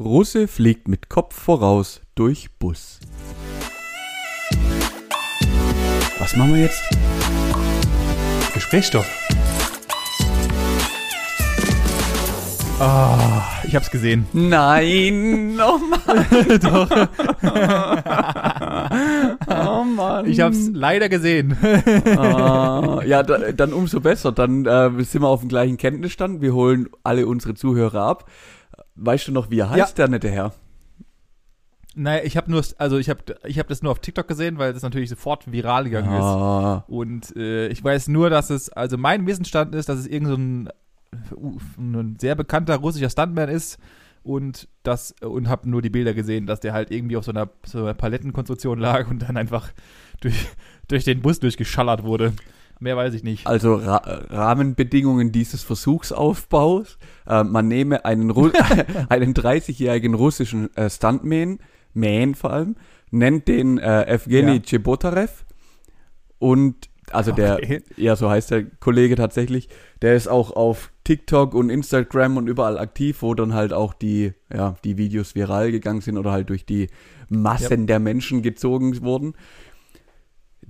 Russe fliegt mit Kopf voraus durch Bus. Was machen wir jetzt? Gesprächsstoff. Ah, ich hab's gesehen. Nein, oh Mann. Doch. Oh Mann. Ich hab's leider gesehen. Ah, ja, da, dann umso besser. Dann äh, sind wir auf dem gleichen Kenntnisstand. Wir holen alle unsere Zuhörer ab. Weißt du noch, wie er heißt, der nette Herr? naja, ich habe nur, also ich habe ich hab das nur auf TikTok gesehen, weil das natürlich sofort viral gegangen ist. Ah, Und äh, ich weiß nur, dass es, also mein Wissensstand ist, dass es irgend so ein, uh, ein sehr bekannter russischer Stuntman ist und das und habe nur die Bilder gesehen, dass der halt irgendwie auf so einer, so einer Palettenkonstruktion lag und dann einfach durch, durch den Bus durchgeschallert wurde. Mehr weiß ich nicht. also Ra Rahmenbedingungen dieses Versuchsaufbaus. Äh, man nehme einen, Ru einen 30-jährigen russischen äh, Stuntman, Man vor allem, nennt den äh, Evgeny Ja. Chebotarev und also der, Okay. ja, so heißt der Kollege tatsächlich, der ist auch auf TikTok und Instagram und überall aktiv, wo dann halt auch die, ja, die Videos viral gegangen sind oder halt durch die Massen der Menschen gezogen wurden.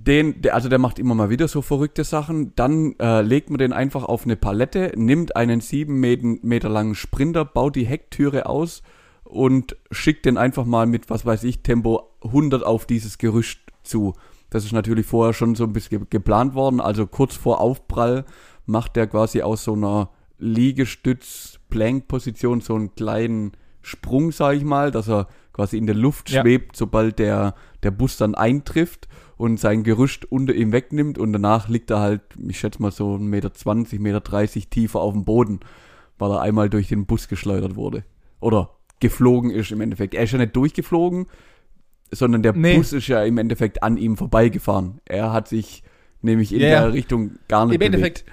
Den, der, also der macht immer mal wieder so verrückte Sachen. Dann äh, legt man den einfach auf eine Palette, nimmt einen sieben Meter, langen Sprinter, baut die Hecktüre aus und schickt den einfach mal mit, was weiß ich, Tempo 100 auf dieses Gerüst zu. Das ist natürlich vorher schon so ein bisschen geplant worden. Also kurz vor Aufprall macht der quasi aus so einer Liegestütz-Plank-Position so einen kleinen Sprung, sag ich mal, dass er quasi in der Luft Ja. schwebt, sobald der, der Bus dann eintrifft und sein Gerüst unter ihm wegnimmt und danach liegt er halt, ich schätze mal so 1,20 Meter, 1,30 Meter tiefer auf dem Boden, weil er einmal durch den Bus geschleudert wurde. Oder geflogen ist im Endeffekt. Er ist ja nicht durchgeflogen, sondern der Nee. Bus ist ja im Endeffekt an ihm vorbeigefahren. Er hat sich nämlich in Ja, der Richtung gar nicht Im Endeffekt,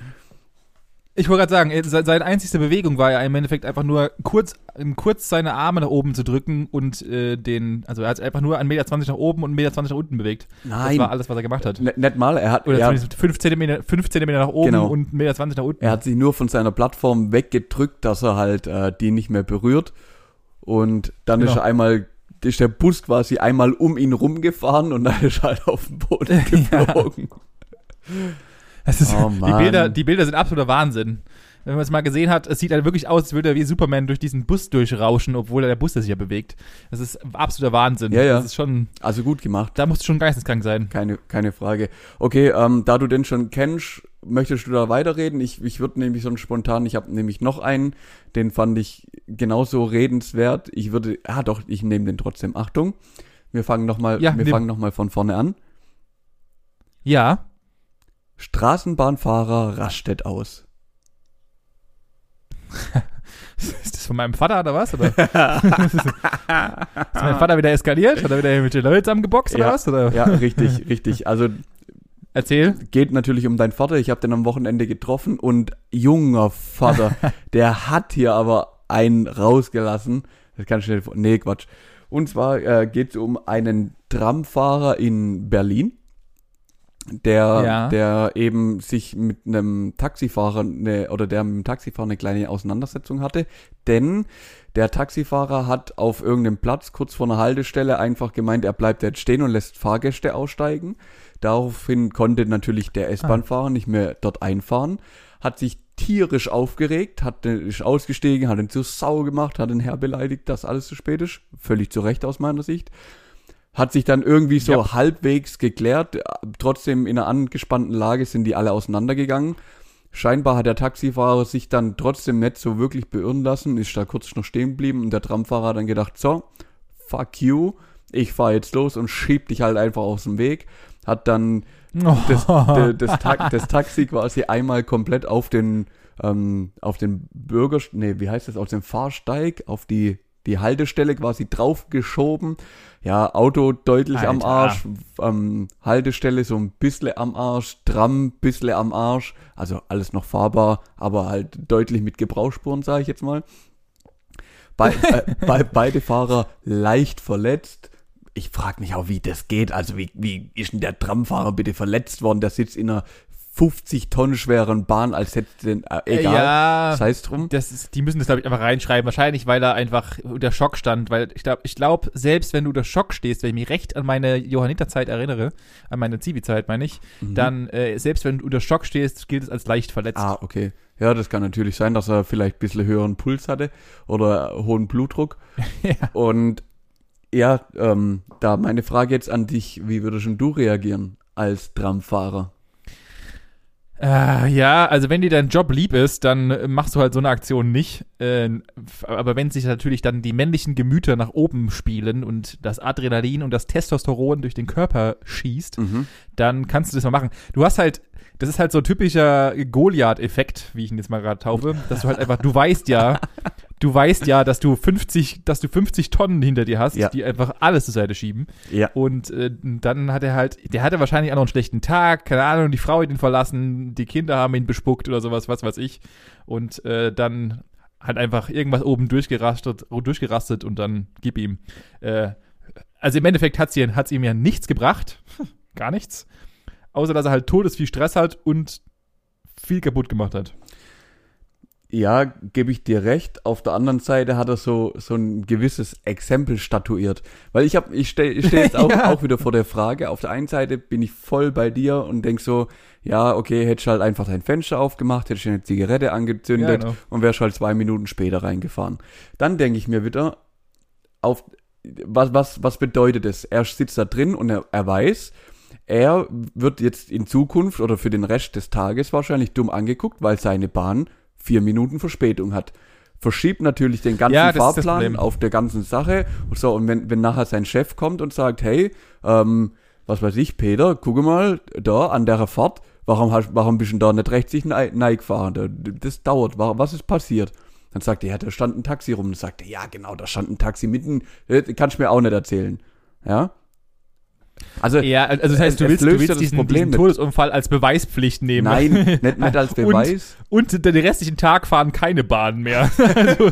ich wollte gerade sagen, se- seine einzigste Bewegung war ja im Endeffekt einfach nur kurz, kurz seine Arme nach oben zu drücken und äh, den, also er hat einfach nur 1,20 Meter nach oben und 1,20 Meter nach unten bewegt. Nein. Das war alles, was er gemacht hat. N nicht mal, er hat, Oder er, zumindest 5 Zentimeter, 5 Zentimeter nach oben Genau. und 1,20 Meter nach unten. er hat sich nur von seiner Plattform weggedrückt, dass er halt äh, die nicht mehr berührt. Und dann Genau. ist er einmal, ist der Bus quasi einmal um ihn rumgefahren und dann ist er halt auf den Boden geflogen. Das ist, Oh, die. Bilder, die Bilder sind absoluter Wahnsinn. Wenn man es mal gesehen hat, es sieht halt wirklich aus, als würde er wie Superman durch diesen Bus durchrauschen, obwohl der Bus sich ja bewegt. Das ist absoluter Wahnsinn. Ja, ja. Das ist schon, Also gut gemacht. da musst du schon geisteskrank sein. Keine, keine Frage. Okay, ähm, da du den schon kennst, möchtest du da weiterreden? Ich, ich würde nämlich so spontan, ich habe nämlich noch einen, den fand ich genauso redenswert. Ich würde, ah doch, ich nehme den trotzdem. Achtung, wir fangen nochmal, Ja, wir fangen noch mal von vorne an. Ja. Straßenbahnfahrer rastet aus. Ist das von meinem Vater oder was? Oder? ist mein Vater wieder eskaliert? Hat er wieder mit den Leuten zusammengeboxt oder Ja. was? Oder? Ja, richtig, richtig. Also Erzähl. geht natürlich um deinen Vater. Ich habe den am Wochenende getroffen und junger Vater, der hat hier aber einen rausgelassen. Das kann ich nicht. Nee, Quatsch. Und zwar äh, geht es um einen Tramfahrer in Berlin, der, Ja. der eben sich mit einem Taxifahrer eine, oder der mit dem Taxifahrer eine kleine Auseinandersetzung hatte, denn der Taxifahrer hat auf irgendeinem Platz kurz vor einer Haltestelle einfach gemeint, er bleibt jetzt stehen und lässt Fahrgäste aussteigen. Daraufhin konnte natürlich der S-Bahn-Fahrer nicht mehr dort einfahren, hat sich tierisch aufgeregt, hat den, ist ausgestiegen, hat ihn zur Sau gemacht, hat den Herr beleidigt, dass alles zu spät ist. Völlig zu Recht aus meiner Sicht. Hat sich dann irgendwie so Ja. halbwegs geklärt. Trotzdem in einer angespannten Lage sind die alle auseinandergegangen. Scheinbar hat der Taxifahrer sich dann trotzdem nicht so wirklich beirren lassen, ist da kurz noch stehen geblieben und der Tramfahrer hat dann gedacht, so, fuck you, ich fahr jetzt los und schieb dich halt einfach aus dem Weg. Hat dann das, de- das, Ta das Taxi quasi einmal komplett auf den, ähm, auf den Bürger, nee, wie heißt das, auf den Fahrsteig, auf die, die Haltestelle quasi draufgeschoben. Ja, Auto deutlich am Alter. Arsch, ähm, Haltestelle so ein bisschen am Arsch, Tram bisschen am Arsch, also alles noch fahrbar, aber halt deutlich mit Gebrauchsspuren, sage ich jetzt mal. Be äh, be beide Fahrer leicht verletzt. Ich frage mich auch, wie das geht. Also wie, wie ist denn der Tramfahrer bitte verletzt worden? Der sitzt in einer 50 Tonnen schweren Bahn, als hätte den, äh, egal, Ja, sei es drum. das ist, die müssen das, glaube ich, einfach reinschreiben. Wahrscheinlich, weil er einfach unter Schock stand. Weil ich glaube, ich glaub, selbst wenn du unter Schock stehst, wenn ich mich recht an meine Johanniterzeit erinnere, an meine Zivi-Zeit, meine ich, Mhm. dann, äh, selbst wenn du unter Schock stehst, gilt es als leicht verletzt. Ah, okay. Ja, das kann natürlich sein, dass er vielleicht ein bisschen höheren Puls hatte oder hohen Blutdruck. Ja. Und ja, ähm, da meine Frage jetzt an dich, wie würdest denn du reagieren als Tramfahrer? Äh, ja, also wenn dir dein Job lieb ist, dann äh, machst du halt so eine Aktion nicht. Äh, aber wenn sich natürlich dann die männlichen Gemüter nach oben spielen und das Adrenalin und das Testosteron durch den Körper schießt, Mhm. dann kannst du das mal machen. Du hast halt, das ist halt so ein typischer Goliath-Effekt, wie ich ihn jetzt mal gerade taufe, dass du halt einfach, du weißt ja, du weißt ja, dass du 50, dass du 50 Tonnen hinter dir hast, Ja. die einfach alles zur Seite schieben. Ja. Und äh, dann hat er halt, der hatte wahrscheinlich auch noch einen schlechten Tag, keine Ahnung, die Frau hat ihn verlassen, die Kinder haben ihn bespuckt oder sowas, was weiß ich. Und äh, dann hat einfach irgendwas oben durchgerastet, durchgerastet und dann gib ihm. Äh, also im Endeffekt hat es ihm ja nichts gebracht, gar nichts, außer dass er halt todes viel Stress hat und viel kaputt gemacht hat. Ja, gebe ich dir recht. Auf der anderen Seite hat er so, so ein gewisses Exempel statuiert. Weil ich habe, ich stehe ich steh jetzt auch, Ja. auch wieder vor der Frage. Auf der einen Seite bin ich voll bei dir und denk so, ja, okay, hättest du halt einfach dein Fenster aufgemacht, hättest du eine Zigarette angezündet Ja, genau. und wärst halt zwei Minuten später reingefahren. Dann denke ich mir wieder, auf, was, was, was bedeutet es? Er sitzt da drin und er, er weiß, er wird jetzt in Zukunft oder für den Rest des Tages wahrscheinlich dumm angeguckt, weil seine Bahn vier Minuten Verspätung hat. Verschiebt natürlich den ganzen Ja, Fahrplan auf der ganzen Sache. Und so, und wenn, wenn nachher sein Chef kommt und sagt, hey, ähm, was weiß ich, Peter, gucke mal, da an der Fahrt, warum, hast, warum bist du denn da nicht rechts nei- nei gefahren? Da- Das dauert, wa- was ist passiert? Dann sagt er, ja, da stand ein Taxi rum. Dann sagt er, ja, genau, da stand ein Taxi mitten, äh, kannst du mir auch nicht erzählen. Ja? Also, Ja, also das heißt, du willst, du ja willst diesen, Problem diesen. Todesunfall als Beweispflicht nehmen. nein, nicht, nicht als Beweis. Und, und den restlichen Tag fahren keine Bahnen mehr. also,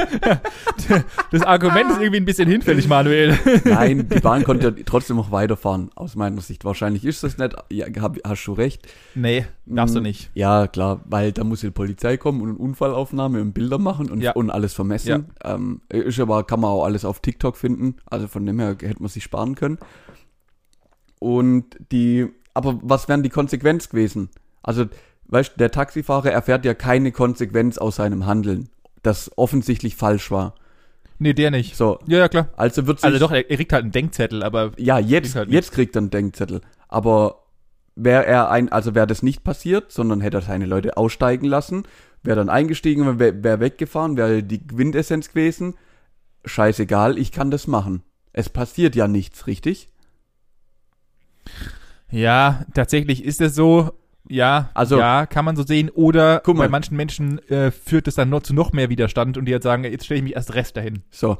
das Argument ist irgendwie ein bisschen hinfällig, Manuel. Nein, die Bahn konnte ja trotzdem noch weiterfahren, aus meiner Sicht. Wahrscheinlich ist das nicht, ja, hab, hast du recht. Nee, darfst du Mm, nicht. Ja, klar, weil da muss die Polizei kommen und eine Unfallaufnahme und Bilder machen und, Ja. und alles vermessen. Ähm, ist aber, kann man auch alles auf TikTok finden. Also von dem her hätte man sich sparen können. Und die, aber was wären die Konsequenz gewesen? Also, weißt du, der Taxifahrer erfährt ja keine Konsequenz aus seinem Handeln, das offensichtlich falsch war. Nee, der nicht. So, Ja, ja, klar. also wird sich, Also doch, er, er kriegt halt einen Denkzettel, aber ja, jetzt, Kriegt halt jetzt kriegt er einen Denkzettel. Aber wäre er ein, also wäre das nicht passiert, sondern hätte er seine Leute aussteigen lassen, wäre dann eingestiegen, wäre wär weggefahren, wäre die Quintessenz gewesen. Scheißegal, ich kann das machen. Es passiert ja nichts, richtig? Ja, tatsächlich ist es so. Ja, Also- ja, kann man so sehen. Oder Guck mal. bei manchen Menschen äh, führt es dann noch zu noch mehr Widerstand und die halt sagen, jetzt stelle ich mich erst recht dahin. So.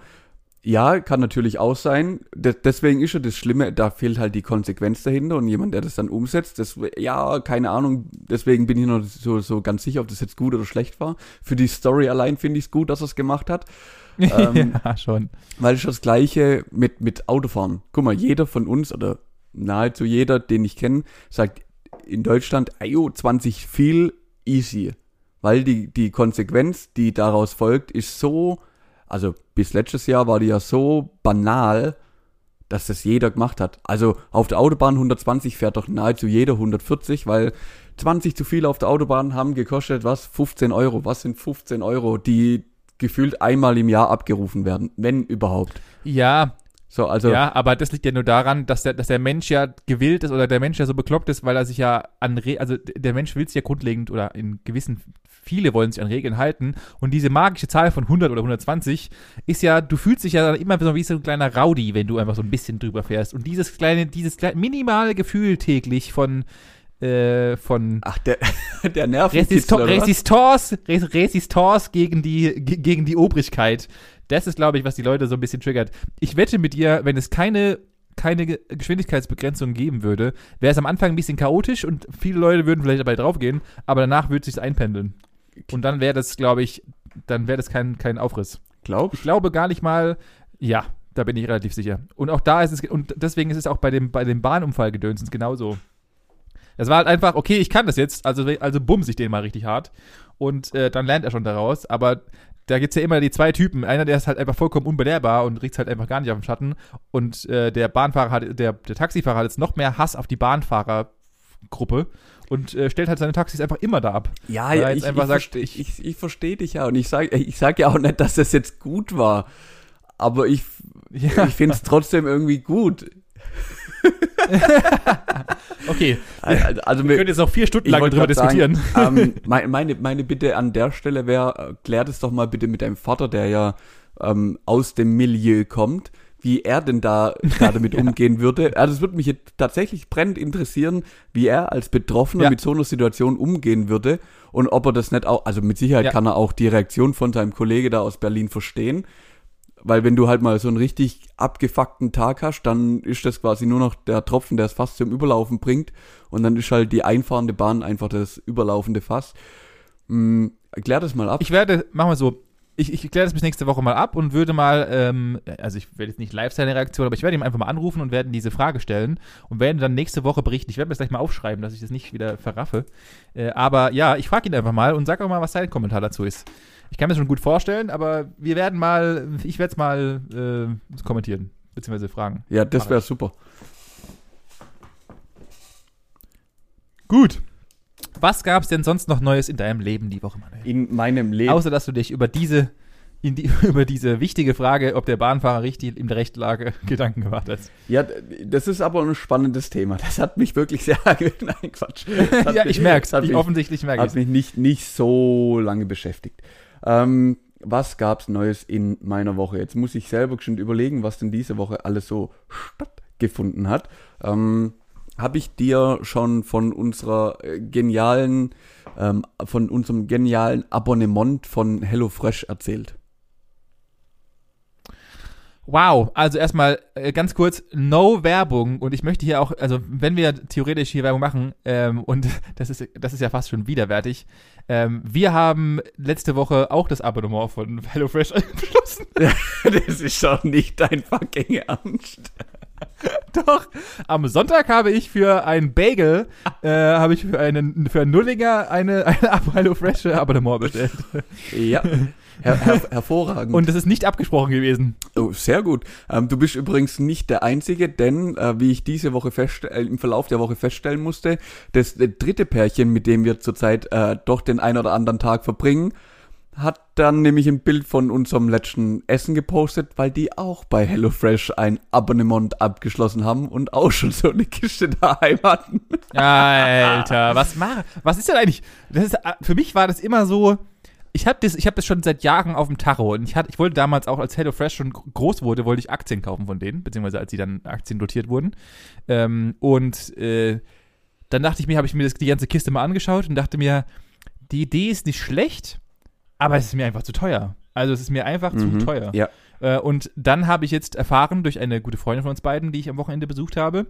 Ja, kann natürlich auch sein. De deswegen ist ja das Schlimme, da fehlt halt die Konsequenz dahinter und jemand, der das dann umsetzt. Das, ja, keine Ahnung. Deswegen bin ich noch so, so ganz sicher, ob das jetzt gut oder schlecht war. Für die Story allein finde ich es gut, dass er es gemacht hat. Ähm, ja, schon. Weil es ist das Gleiche mit, mit Autofahren. Guck mal, jeder von uns oder nahezu jeder, den ich kenne, sagt in Deutschland, ayo, 20 viel easy. Weil die, die Konsequenz, die daraus folgt, ist so, also bis letztes Jahr war die ja so banal, dass das jeder gemacht hat. Also auf der Autobahn 120 fährt doch nahezu jeder 140, weil 20 zu viel auf der Autobahn haben gekostet, was? 15 Euro. Was sind 15 Euro, die gefühlt einmal im Jahr abgerufen werden, wenn überhaupt. Ja, So, also ja, aber das liegt ja nur daran, dass der, dass der Mensch ja gewillt ist oder der Mensch ja so bekloppt ist, weil er sich ja an, Re also der Mensch will sich ja grundlegend oder in gewissen, viele wollen sich an Regeln halten. Und diese magische Zahl von 100 oder 120 ist ja, du fühlst dich ja dann immer so wie so ein kleiner Rowdy, wenn du einfach so ein bisschen drüber fährst. Und dieses kleine, dieses kleine, minimale Gefühl täglich von, äh, von ach, der, der nervt Resisto Resistance, Res Resistance gegen die, ge- gegen die Obrigkeit. Das ist, glaube ich, was die Leute so ein bisschen triggert. Ich wette mit dir, wenn es keine, keine Ge- Geschwindigkeitsbegrenzung geben würde, wäre es am Anfang ein bisschen chaotisch und viele Leute würden vielleicht dabei draufgehen, aber danach würde es sich einpendeln. Und dann wäre das, glaube ich, dann wäre das kein, kein Aufriss. Glaubst Ich glaube gar nicht mal, ja, da bin ich relativ sicher. Und auch da ist es, und deswegen ist es auch bei dem, bei dem Bahnunfall gedönsens genauso. Das war halt einfach, okay, ich kann das jetzt, also, also bumse ich den mal richtig hart. Und äh, dann lernt er schon daraus. Aber da gibt's ja immer die zwei Typen. Einer, der ist halt einfach vollkommen unbelehrbar und riecht halt einfach gar nicht auf den Schatten. Und äh, der Bahnfahrer hat, der, der Taxifahrer hat jetzt noch mehr Hass auf die Bahnfahrergruppe und äh, stellt halt seine Taxis einfach immer da ab. Ja, ja, ich, einfach ich, sagt, ich, ich, ich verstehe dich ja. Und ich sage ich sag ja auch nicht, dass das jetzt gut war. Aber ich, Ja. ich finde es trotzdem irgendwie gut. Okay, Also, also wir mir, können jetzt noch vier Stunden lang drüber grad diskutieren. Sagen, ähm, meine, meine, Bitte an der Stelle wäre, klär das doch mal bitte mit deinem Vater, der ja ähm, aus dem Milieu kommt, wie er denn da, da damit umgehen würde. Also es würde mich jetzt tatsächlich brennend interessieren, wie er als Betroffener Ja. mit so einer Situation umgehen würde und ob er das nicht auch, also mit Sicherheit Ja. kann er auch die Reaktion von seinem Kollege da aus Berlin verstehen. Weil wenn du halt mal so einen richtig abgefuckten Tag hast, dann ist das quasi nur noch der Tropfen, der es fast zum Überlaufen bringt. Und dann ist halt die einfahrende Bahn einfach das überlaufende Fass. Hm, klär das mal ab. Ich werde, machen wir so, ich, ich kläre das bis nächste Woche mal ab und würde mal, ähm, also ich werde jetzt nicht live seine Reaktion, aber ich werde ihm einfach mal anrufen und werde diese Frage stellen und werde dann nächste Woche berichten. Ich werde mir das gleich mal aufschreiben, dass ich das nicht wieder verraffe. Äh, aber ja, ich frage ihn einfach mal und sag auch mal, was sein Kommentar dazu ist. Ich kann mir das schon gut vorstellen, aber wir werden mal, ich werde es mal äh, kommentieren, beziehungsweise fragen. ja, das wäre super. Gut. Was gab es denn sonst noch Neues in deinem Leben die Woche, Manuel? In meinem Leben. Außer dass du dich über diese, die, über diese wichtige Frage, ob der Bahnfahrer richtig in der Rechtslage Gedanken gemacht hat. Ja, das ist aber ein spannendes Thema. Das hat mich wirklich sehr. Nein, Quatsch. Hat ja, mich- ich Hat Ich, mich, offensichtlich merke hat ich mich nicht, nicht so lange beschäftigt. Ähm, was gab's Neues in meiner Woche? Jetzt muss ich selber schon überlegen, was denn diese Woche alles so stattgefunden hat. Ähm, Habe ich dir schon von unserer äh, genialen, ähm, von unserem genialen Abonnement von HelloFresh erzählt? Wow, also erstmal äh, ganz kurz, no Werbung und ich möchte hier auch, also wenn wir theoretisch hier Werbung machen, ähm, und das ist, das ist ja fast schon widerwärtig, ähm, wir haben letzte Woche auch das Abonnement von HelloFresh abgeschlossen. das ist doch nicht dein fucking Ernst. Doch, am Sonntag habe ich für ein Bagel, äh, habe ich für einen, für einen Nullinger eine, eine HelloFresh Abonnement bestellt. Ja, her her hervorragend. Und das ist nicht abgesprochen gewesen. Oh, sehr gut. Ähm, du bist übrigens nicht der Einzige, denn äh, wie ich diese Woche fest, äh, im Verlauf der Woche feststellen musste, das äh, dritte Pärchen, mit dem wir zurzeit äh, doch den ein oder anderen Tag verbringen, hat dann nämlich ein Bild von unserem letzten Essen gepostet, weil die auch bei HelloFresh ein Abonnement abgeschlossen haben und auch schon so eine Kiste daheim hatten. Alter, was mach, was ist denn eigentlich? Das ist, äh, für mich war das immer so. Ich habe das, ich habe das schon seit Jahren auf dem Tacho und ich hatte, ich wollte damals auch, als HelloFresh schon groß wurde, wollte ich Aktien kaufen von denen, beziehungsweise als sie dann Aktien dotiert wurden. Ähm, und äh, dann dachte ich mir, habe ich mir das, die ganze Kiste mal angeschaut und dachte mir, die Idee ist nicht schlecht, aber es ist mir einfach zu teuer. Also es ist mir einfach Mhm, zu teuer. ja. Äh, und dann habe ich jetzt erfahren durch eine gute Freundin von uns beiden, die ich am Wochenende besucht habe,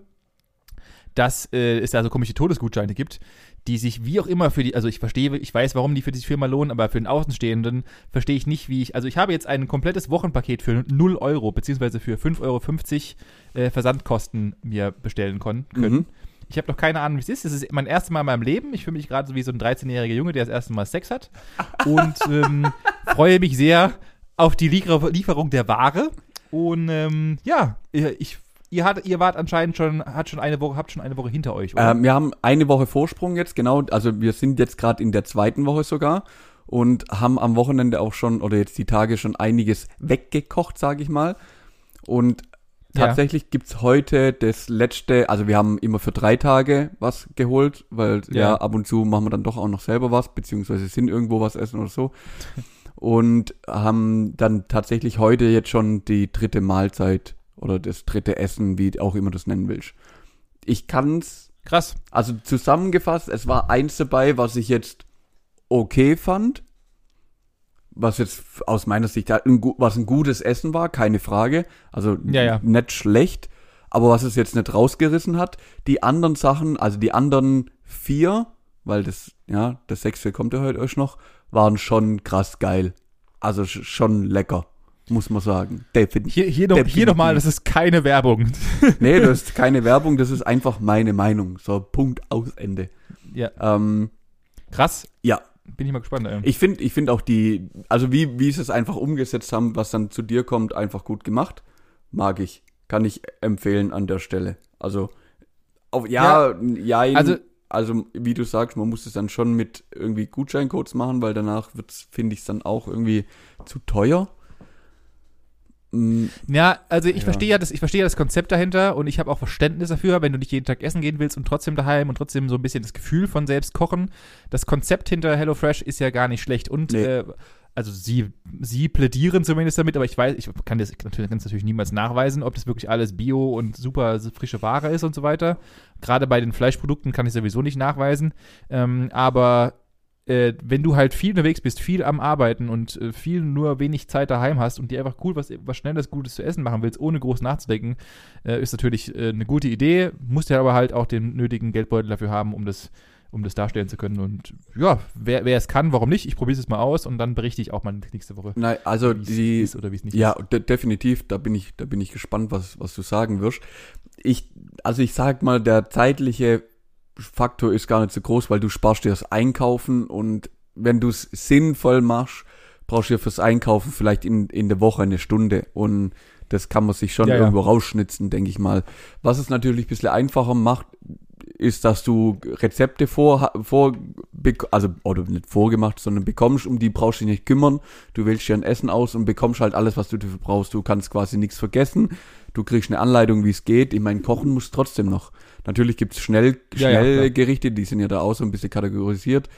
dass äh, es da so komische Todesgutscheine gibt, die sich wie auch immer für die, also ich verstehe, ich weiß, warum die für die Firma lohnen, aber für den Außenstehenden verstehe ich nicht, wie ich, also ich habe jetzt ein komplettes Wochenpaket für 0 Euro, beziehungsweise für 5,50 Euro äh, Versandkosten mir bestellen können. Mhm. Ich habe noch keine Ahnung, wie es ist. Es ist mein erstes Mal in meinem Leben. Ich fühle mich gerade so wie so ein 13-jähriger Junge, der das erste Mal Sex hat. Und ähm, freue mich sehr auf die Liefer Lieferung der Ware. Und ähm, ja, ich, ihr, hat, ihr wart anscheinend schon, hat schon eine Woche, habt schon eine Woche hinter euch, oder? Ähm, wir haben eine Woche Vorsprung jetzt, genau. Also wir sind jetzt gerade in der zweiten Woche sogar und haben am Wochenende auch schon oder jetzt die Tage schon einiges weggekocht, sage ich mal. Und Ja. tatsächlich gibt's heute das letzte, also wir haben immer für drei Tage was geholt, weil ja. Ja. ab und zu machen wir dann doch auch noch selber was, beziehungsweise sind irgendwo was essen oder so. Und haben dann tatsächlich heute jetzt schon die dritte Mahlzeit oder das dritte Essen, wie auch immer du das nennen willst. Ich kann's Krass. also zusammengefasst, es war eins dabei, was ich jetzt okay fand. Was jetzt aus meiner Sicht ein, was ein gutes Essen war, keine Frage. Also Ja, ja. nicht schlecht. Aber was es jetzt nicht rausgerissen hat, die anderen Sachen, also die anderen vier, weil das, ja, das sechste kommt ja heute euch noch, waren schon krass geil. Also sch- schon lecker. Muss man sagen. Definitiv. Hier, hier, noch, hier nochmal, das ist keine Werbung. nee, das ist keine Werbung, das ist einfach meine Meinung. So, Punkt aus Ende. Ja. Ähm, Krass. Ja. Bin ich mal gespannt. Ey. Ich finde ich find auch die, also wie, wie sie es einfach umgesetzt haben, was dann zu dir kommt, einfach gut gemacht. Mag ich. Kann ich empfehlen an der Stelle. Also, auf, ja, ja, also- also, wie du sagst, man muss es dann schon mit irgendwie Gutscheincodes machen, weil danach wird's, finde ich es dann auch irgendwie zu teuer. Mm, Ja, also ich Ja. verstehe ja das, ich verstehe ja das Konzept dahinter und ich habe auch Verständnis dafür, wenn du nicht jeden Tag essen gehen willst und trotzdem daheim und trotzdem so ein bisschen das Gefühl von selbst kochen. Das Konzept hinter HelloFresh ist ja gar nicht schlecht und Nee. äh, also sie, sie plädieren zumindest damit, aber ich weiß, ich kann das natürlich, kann das natürlich niemals nachweisen, ob das wirklich alles Bio und super frische Ware ist und so weiter. Gerade bei den Fleischprodukten kann ich sowieso nicht nachweisen. Ähm, aber äh, wenn du halt viel unterwegs bist, viel am Arbeiten und äh, viel nur wenig Zeit daheim hast und dir einfach cool was, was Schnelles, Gutes zu essen machen willst, ohne groß nachzudenken, äh, ist natürlich äh, eine gute Idee. Musst ja aber halt auch den nötigen Geldbeutel dafür haben, um das, um das darstellen zu können. Und ja, wer, wer es kann, warum nicht? Ich probiere es mal aus und dann berichte ich auch mal nächste Woche, nein, also die, ist oder wie es nicht Ja, ist. de definitiv, da bin ich, da bin ich gespannt, was, was du sagen wirst. Ich, also ich sag mal, der zeitliche Faktor ist gar nicht so groß, weil du sparst dir das Einkaufen und wenn du es sinnvoll machst, brauchst du dir fürs Einkaufen vielleicht in, in der Woche eine Stunde und das kann man sich schon Ja, ja. irgendwo rausschnitzen, denke ich mal. Was es natürlich ein bisschen einfacher macht, ist, dass du Rezepte vor, vor also oder nicht vorgemacht, sondern bekommst, um die brauchst du dich nicht kümmern. Du wählst dir ein Essen aus und bekommst halt alles, was du dafür brauchst. Du kannst quasi nichts vergessen. Du kriegst eine Anleitung, wie es geht. Ich meine, kochen musst du trotzdem noch. Natürlich gibt's schnell, Ja, ja, schnell klar. Gerichte, die sind ja da auch so ein bisschen kategorisiert.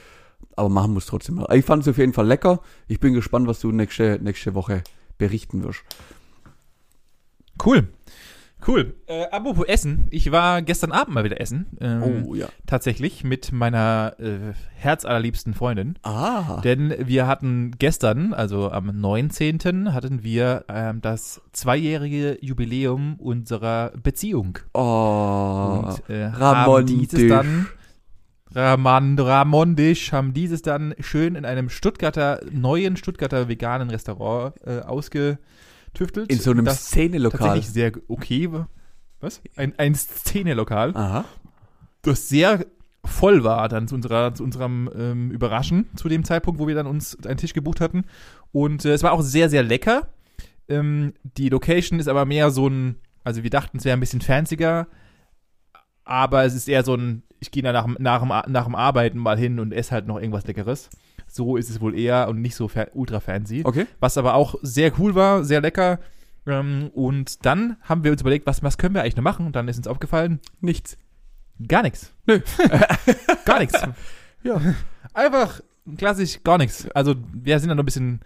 Aber machen muss trotzdem noch. Ich fand es auf jeden Fall lecker. Ich bin gespannt, was du nächste, nächste Woche berichten wirst. Cool. Cool. Äh, apropos Essen, ich war gestern Abend mal wieder essen. Ähm, Oh, ja. Tatsächlich mit meiner äh, herzallerliebsten Freundin. Ah. Denn wir hatten gestern, also am 19. hatten wir ähm, das zweijährige Jubiläum unserer Beziehung. Oh. Und äh, haben dieses dann Raman, Ramondisch haben dieses dann schön in einem Stuttgarter, neuen Stuttgarter veganen Restaurant äh, ausgetüftelt. In so einem das Szenelokal. tatsächlich sehr okay. Was? Ein, ein Szenelokal Aha. das sehr voll war dann zu, unserer, zu unserem ähm, Überraschen zu dem Zeitpunkt, wo wir dann uns einen Tisch gebucht hatten. Und äh, es war auch sehr, sehr lecker. Ähm, die Location ist aber mehr so ein, also wir dachten, es wäre ein bisschen fancier, aber es ist eher so ein, ich gehe da nach, nach, nach dem Arbeiten mal hin und esse halt noch irgendwas Leckeres. So ist es wohl eher und nicht so ultra fancy. Okay. Was aber auch sehr cool war, sehr lecker. Ähm, und dann haben wir uns überlegt, was, was können wir eigentlich noch machen? Und dann ist uns aufgefallen, Nichts. Gar nichts. Nö. gar nichts. Ja. Einfach klassisch gar nichts. Also wir sind dann noch ein bisschen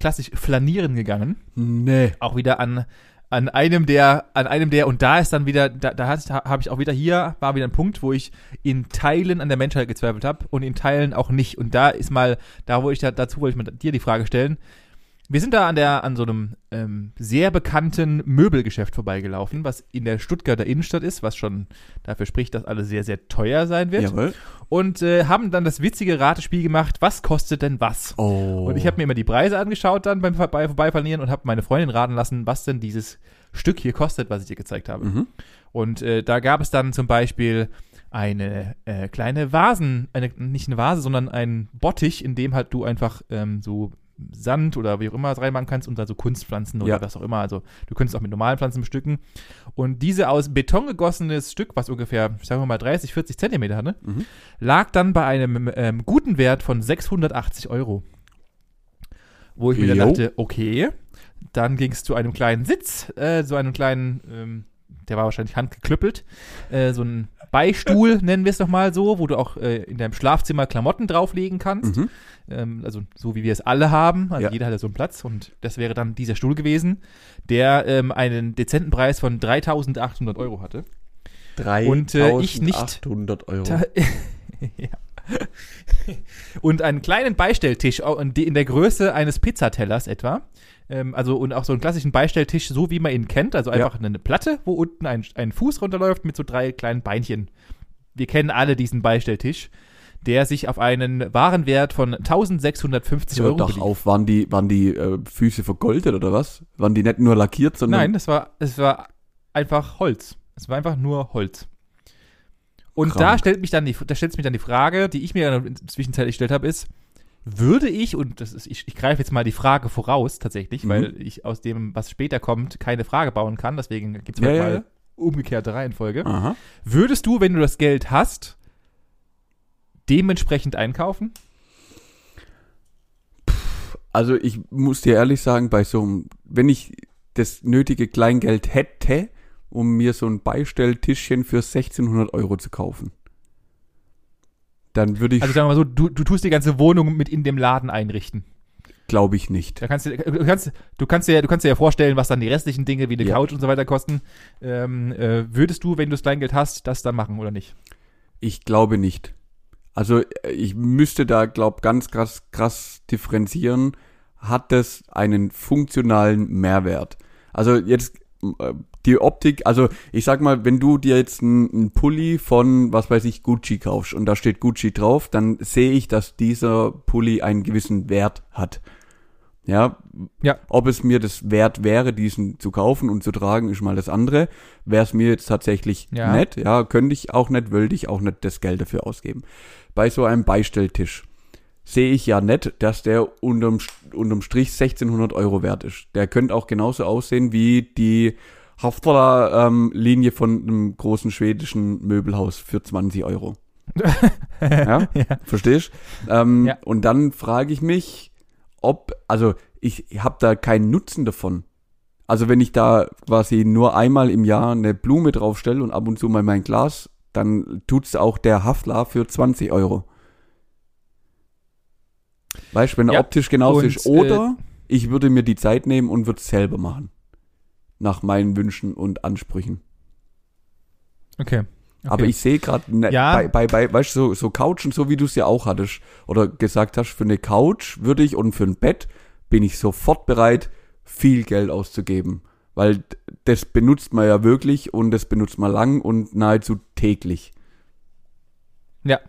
klassisch flanieren gegangen. Nee. Auch wieder an, an einem der, an einem der, und da ist dann wieder, da, da habe ich auch wieder hier, war wieder ein Punkt, wo ich in Teilen an der Menschheit gezweifelt habe und in Teilen auch nicht. Und da ist mal, da wo ich da, dazu wollte ich mal dir die Frage stellen. Wir sind da an der, an so einem ähm, sehr bekannten Möbelgeschäft vorbeigelaufen, was in der Stuttgarter Innenstadt ist, was schon dafür spricht, dass alles sehr, sehr teuer sein wird. Jawohl. Und äh, haben dann das witzige Ratespiel gemacht, was kostet denn was? Oh. Und ich habe mir immer die Preise angeschaut dann beim Vorbei Vorbeifallieren und habe meine Freundin raten lassen, was denn dieses Stück hier kostet, was ich dir gezeigt habe. Mhm. Und äh, da gab es dann zum Beispiel eine äh, kleine Vasen, eine, nicht eine Vase, sondern ein Bottich, in dem halt du einfach ähm, so Sand oder wie auch immer reinmachen kannst und dann so Kunstpflanzen oder Ja. was auch immer. Also du könntest auch mit normalen Pflanzen bestücken. Und diese aus Beton gegossenes Stück, was ungefähr, sagen wir mal, 30, 40 Zentimeter hatte, Mhm. lag dann bei einem ähm, guten Wert von 680 Euro. Wo ich mir dann dachte, okay, dann ging es zu einem kleinen Sitz, äh, so einem kleinen, ähm, der war wahrscheinlich handgeklüppelt, äh, so ein Beistuhl, nennen wir es doch mal so, wo du auch äh, in deinem Schlafzimmer Klamotten drauflegen kannst. Mhm. Ähm, also so wie wir es alle haben. Also Ja. jeder hat ja so einen Platz und das wäre dann dieser Stuhl gewesen, der ähm, einen dezenten Preis von 3.800 Euro hatte. Und, äh, ich nicht- 800 Euro. Ja. und einen kleinen Beistelltisch in der Größe eines Pizzatellers etwa. Ähm, also und auch so einen klassischen Beistelltisch, so wie man ihn kennt. Also einfach eine Platte, wo unten ein, ein Fuß runterläuft mit so drei kleinen Beinchen. Wir kennen alle diesen Beistelltisch. der sich auf einen Warenwert von 1650 Hör Euro doch belief. auf, waren die, waren die äh, Füße vergoldet oder was? Waren die nicht nur lackiert, sondern. Nein, das war, es war einfach Holz. Es war einfach nur Holz. Und Krank. da stellt mich dann die, da stellt mich dann die Frage, die ich mir in der Zwischenzeit gestellt habe, ist, würde ich, und das ist, ich, ich greife jetzt mal die Frage voraus tatsächlich, Mhm. weil ich aus dem, was später kommt, keine Frage bauen kann, deswegen gibt es Ja, halt mal ja. umgekehrte Reihenfolge. Aha. Würdest du, wenn du das Geld hast, dementsprechend einkaufen? Also ich muss dir ehrlich sagen, bei so einem, wenn ich das nötige Kleingeld hätte, um mir so ein Beistelltischchen für 1600 Euro zu kaufen, dann würde ich, Also sagen wir mal so, du, du tust die ganze Wohnung mit in dem Laden einrichten. glaube ich nicht. Da kannst du, du kannst, du kannst dir, du kannst dir ja vorstellen, was dann die restlichen Dinge wie eine Ja. Couch und so weiter kosten. Ähm, äh, würdest du, wenn du das Kleingeld hast, das dann machen oder nicht? Ich glaube nicht. Also äh, ich müsste da, glaub, ganz krass, krass differenzieren. Hat das einen funktionalen Mehrwert? Also jetzt äh, die Optik, also ich sag mal, wenn du dir jetzt einen Pulli von, was weiß ich, Gucci kaufst und da steht Gucci drauf, dann sehe ich, dass dieser Pulli einen gewissen Wert hat. Ja, Ja. ob es mir das wert wäre, diesen zu kaufen und zu tragen, ist mal das andere. Wäre es mir jetzt tatsächlich Ja. nett, ja, könnte ich auch nicht, wollte ich auch nicht das Geld dafür ausgeben. Bei so einem Beistelltisch sehe ich ja nicht, dass der unterm, unterm Strich 1600 Euro wert ist. Der könnte auch genauso aussehen wie die Haftwala-Linie von einem großen schwedischen Möbelhaus für 20 Euro. ja, verstehst? Ähm, Ja. Und dann frage ich mich, ob, also ich habe da keinen Nutzen davon. Also wenn ich da quasi nur einmal im Jahr eine Blume draufstelle und ab und zu mal mein Glas, dann tut's auch der Haftler für 20 Euro. Weißt du, wenn er Ja, optisch genauso und, ist. Oder ich würde mir die Zeit nehmen und würde es selber machen. Nach meinen Wünschen und Ansprüchen. Okay. okay. Aber ich sehe gerade Ja. bei, bei, bei, weißt du, so, so Couchen, so wie du es ja auch hattest, oder gesagt hast, für eine Couch würde ich und für ein Bett bin ich sofort bereit, viel Geld auszugeben. Weil das benutzt man ja wirklich und das benutzt man lang und nahezu täglich. Ja.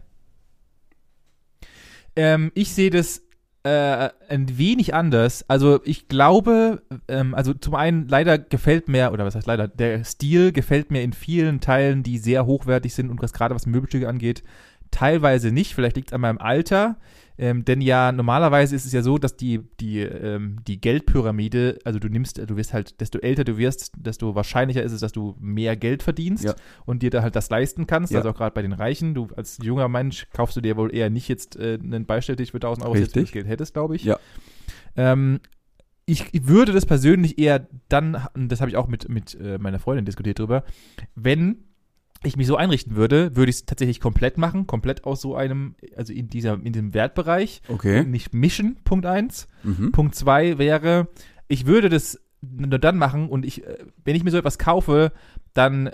Ähm, ich sehe das äh, ein wenig anders. Also ich glaube, ähm, also zum einen leider gefällt mir, oder was heißt leider, der Stil gefällt mir in vielen Teilen, die sehr hochwertig sind und was gerade was Möbelstücke angeht, teilweise nicht. Vielleicht liegt es an meinem Alter. Ähm, denn ja, normalerweise ist es ja so, dass die, die, ähm, die Geldpyramide, also du nimmst, du wirst halt, desto älter du wirst, desto wahrscheinlicher ist es, dass du mehr Geld verdienst Ja. und dir da halt das leisten kannst. Ja. Also auch gerade bei den Reichen. Du als junger Mensch kaufst du dir wohl eher nicht jetzt äh, einen Beistelltisch für 1000 Euro, wenn du das. Geld hättest, glaube ich. Ja. Ähm, ich, würde das persönlich eher dann, und das habe ich auch mit, mit äh, meiner Freundin diskutiert drüber, wenn ich mich so einrichten würde, würde ich es tatsächlich komplett machen, komplett aus so einem, also in dieser, in diesem Wertbereich. Okay. Nicht mischen, Punkt eins. Mhm. Punkt zwei wäre, ich würde das nur dann machen und ich, äh, wenn ich mir so etwas kaufe, dann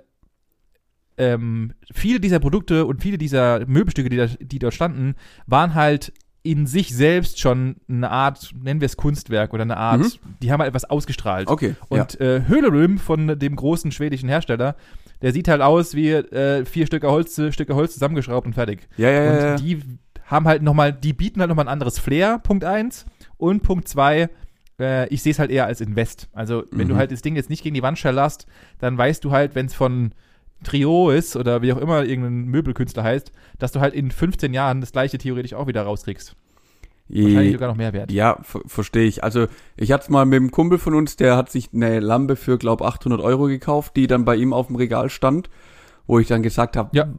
ähm, viele dieser Produkte und viele dieser Möbelstücke, die, da, die dort standen, waren halt in sich selbst schon eine Art, nennen wir es Kunstwerk oder eine Art, Mhm. die haben halt etwas ausgestrahlt. Okay. ja. Und äh, Höhleröm von dem großen schwedischen Hersteller, der sieht halt aus wie äh, vier Stücke Holz, Stücke Holz zusammengeschraubt und fertig. Ja, ja, Und ja, ja. die haben halt nochmal, die bieten halt nochmal ein anderes Flair, Punkt eins. Und Punkt zwei, äh, ich sehe es halt eher als Invest. Also, wenn du Mhm. halt das Ding jetzt nicht gegen die Wand schallerst, dann weißt du halt, wenn es von Trio ist oder wie auch immer irgendein Möbelkünstler heißt, dass du halt in 15 Jahren das gleiche theoretisch auch wieder rauskriegst. Wahrscheinlich sogar noch mehr wert. Ja, ver verstehe ich. Also ich hatte mal mit einem Kumpel von uns, der hat sich eine Lampe für, glaub 800 Euro gekauft, die dann bei ihm auf dem Regal stand, wo ich dann gesagt habe, Ja.